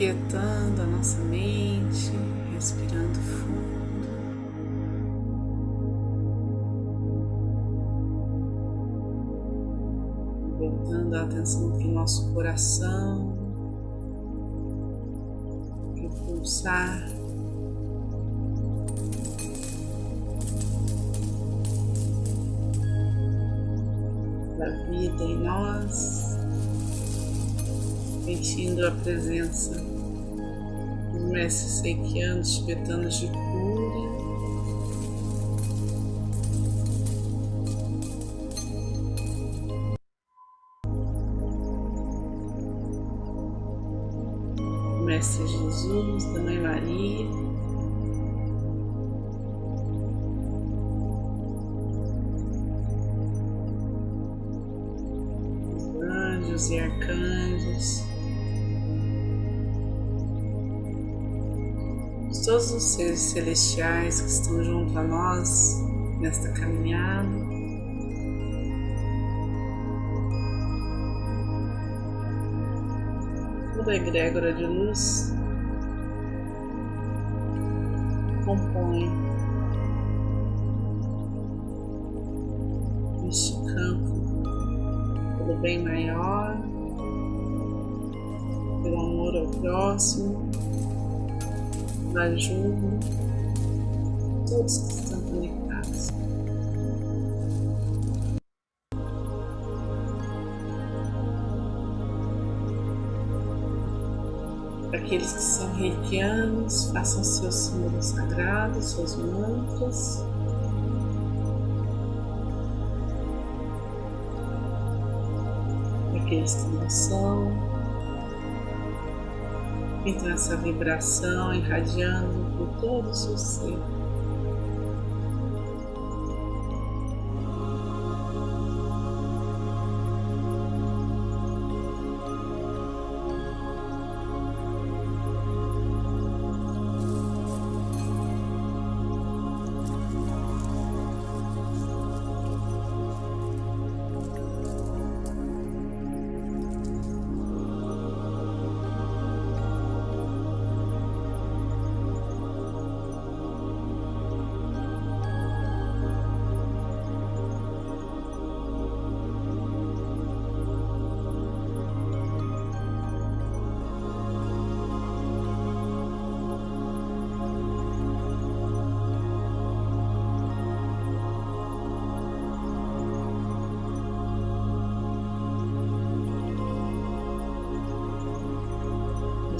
aquietando a nossa mente, respirando fundo. Voltando a atenção para o nosso coração, para o pulsar. Da vida em nós sentindo a presença mestres seikianos tibetanos de cura. Mestre Jesus, da Mãe Maria. e arcanjos, todos os seres celestiais que estão junto a nós nesta caminhada. Toda a egrégora de luz compõe este campo pelo bem maior, pelo amor ao próximo da ajuda, todos que estão conectados. Aqueles que são reikianos, façam seus símbolos sagrados, seus mantras. Aqueles que não são, então essa vibração irradiando por todo o seu ser.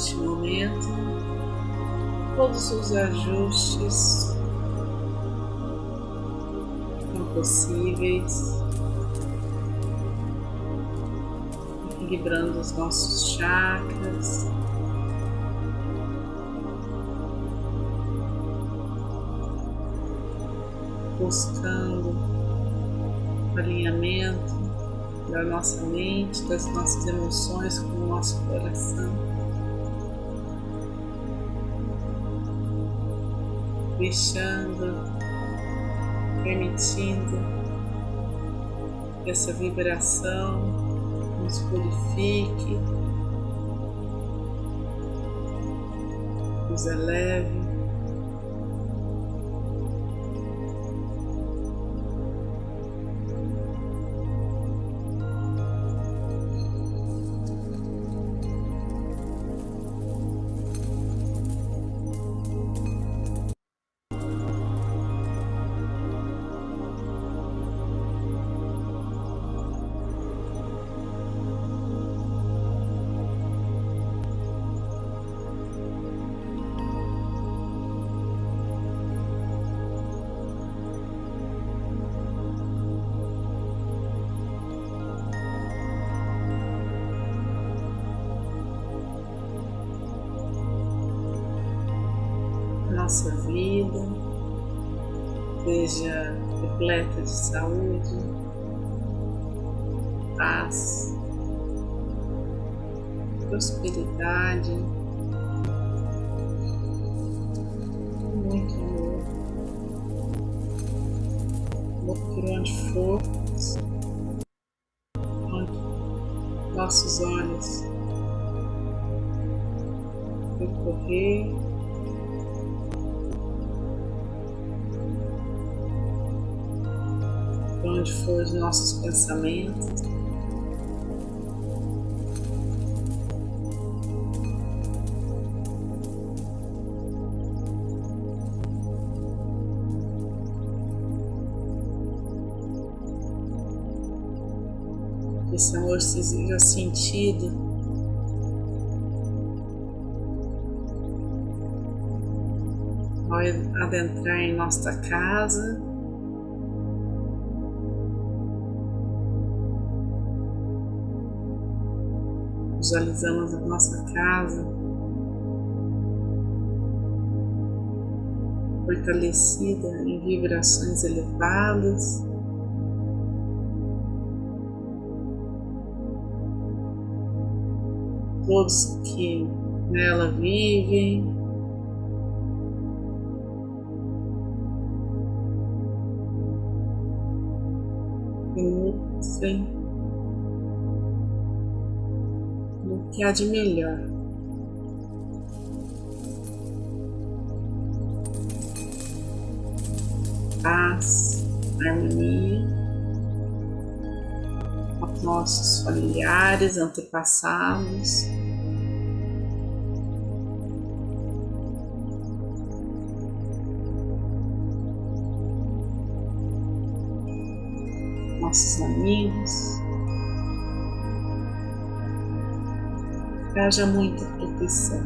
Neste momento todos os ajustes possíveis, equilibrando os nossos chakras. Buscando alinhamento da nossa mente, das nossas emoções com o nosso coração. Deixando, permitindo que essa vibração nos purifique, nos eleve. Nossa vida seja repleta de saúde, paz, prosperidade, muito amor. Por onde for, onde nossos olhos. Percorrer onde for os nossos pensamentos. esse amor seja sentido ao adentrar em nossa casa. Visualizamos a nossa casa fortalecida em vibrações elevadas. todos que nela vivem. E nutrem que há de melhor. Paz, harmonia nossos familiares, antepassados. Nossos amigos, haja muita proteção.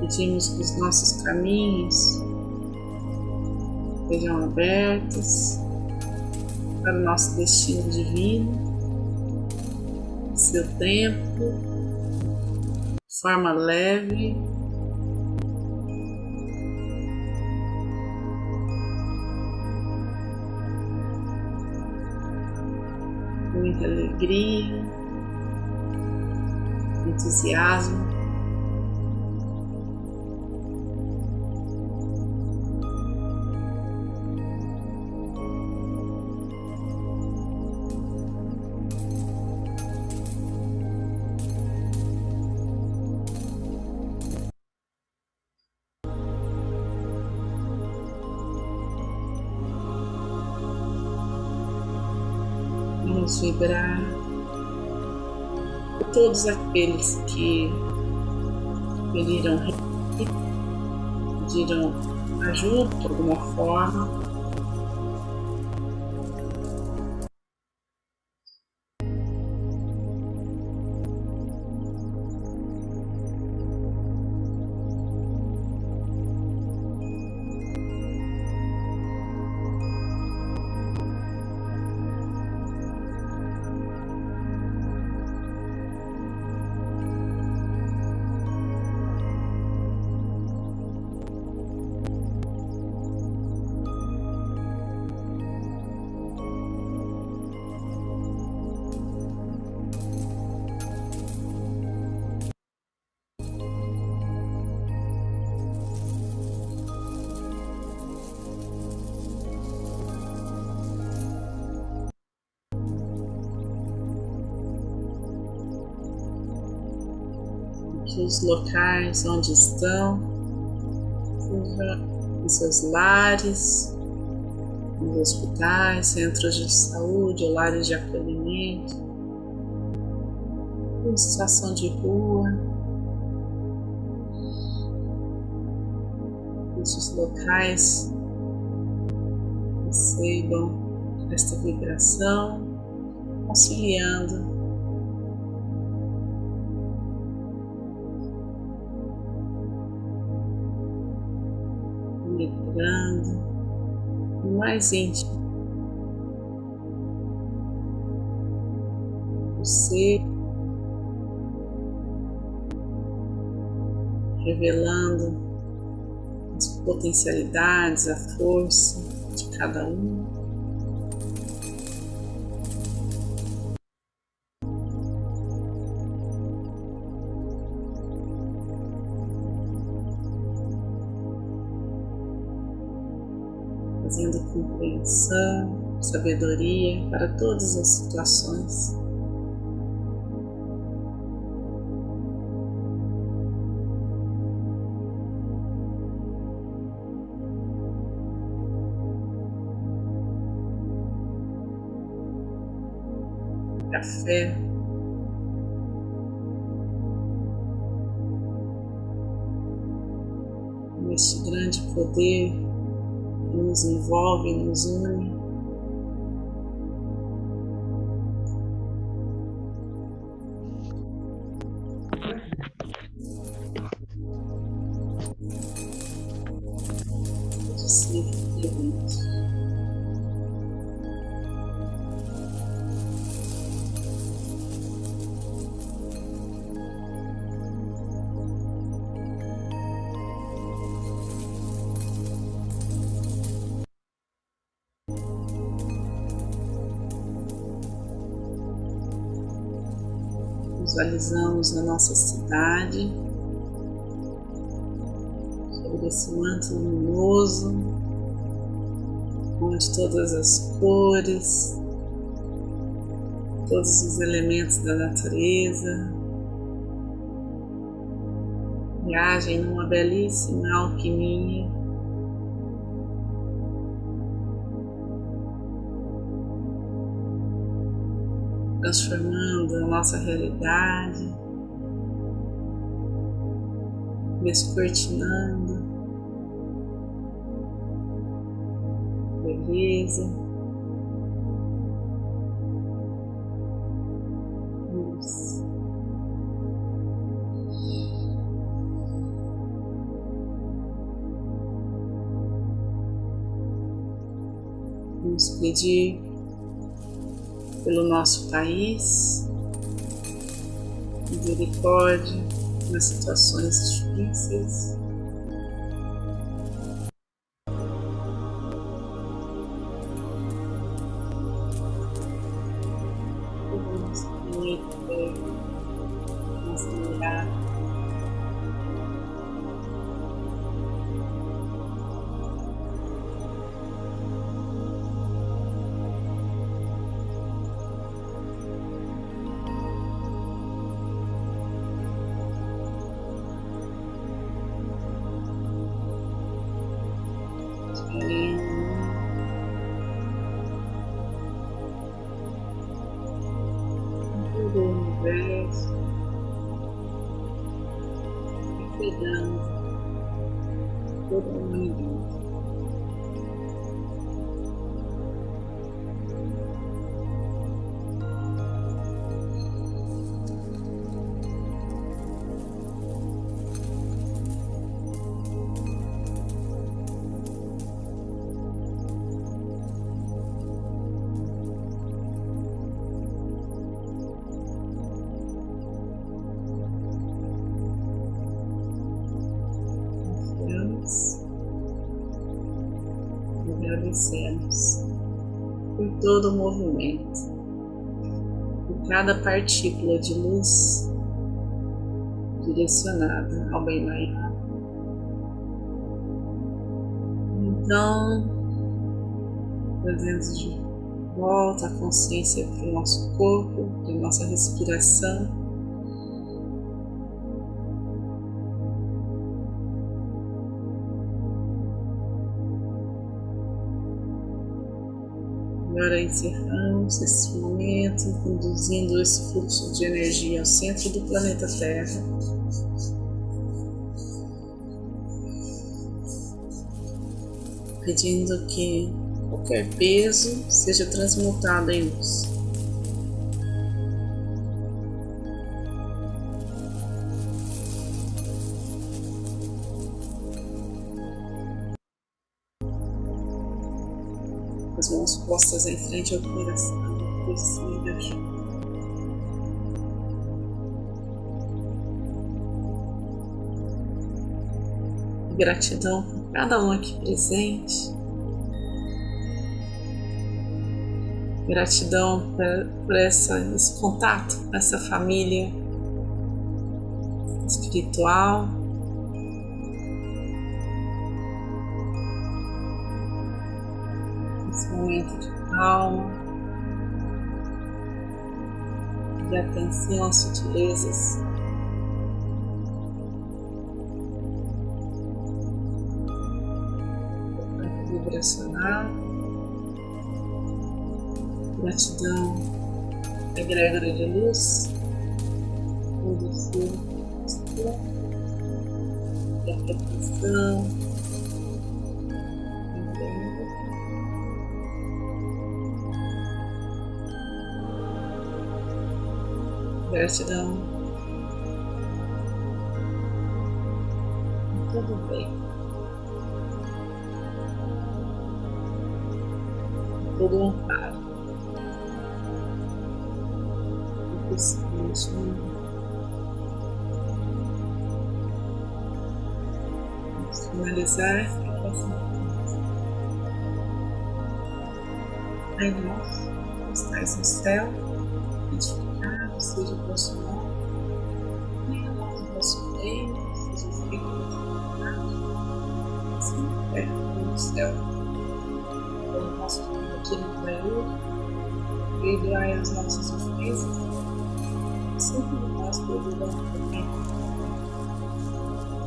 Pedimos que os nossos caminhos sejam abertos para o nosso destino divino, seu tempo, forma leve. Muita alegria, entusiasmo. Vamos vibrar. Todos aqueles que pediram, pediram ajuda de alguma forma os locais onde estão, seja em seus lares, nos hospitais, centros de saúde, lares de acolhimento, em situação de rua, esses locais recebam esta vibração, auxiliando entrando no mais íntimo você revelando as potencialidades, a força de cada um. Trazendo compreensão, sabedoria para todas as situações. Café este grande poder nos envolve nos une. Visualizamos na nossa cidade, sobre esse manto luminoso, onde todas as cores, todos os elementos da natureza viagem numa belíssima alquimia transformando a nossa realidade, descortinando beleza, luz. Vamos pedir pelo nosso país, misericórdia nas situações difíceis. good you. Agradecemos por todo o movimento, por cada partícula de luz direcionada ao bem maior. Então, trazendo de volta a consciência para o nosso corpo, para a nossa respiração. Agora encerramos esse momento, conduzindo esse fluxo de energia ao centro do planeta Terra. Pedindo que qualquer peso seja transmutado em luz. As mãos postas em frente ao coração, descida. Gratidão por cada um aqui presente. Gratidão por, por essa, esse contato, essa família espiritual. Calma, de atenção às sutilezas. vibracional, gratidão, egrégora de luz, seu e a proteção, Gratidão. Tudo bem. Tudo honrado. Tudo simples. Finalizar a próxima Pai nosso, que estás no céu, santificado seja o vosso nome, venha a nós o vosso reino, seja feito a vossa vontade, assim na terra como no céu. O nosso pão quotidiano vai hoje, perdoai as nossas ofensas, assim como nós perdoamos também.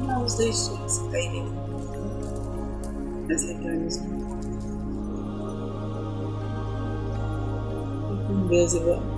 Não nos deixeis cair em mas livrai-nos do mal. E vamos.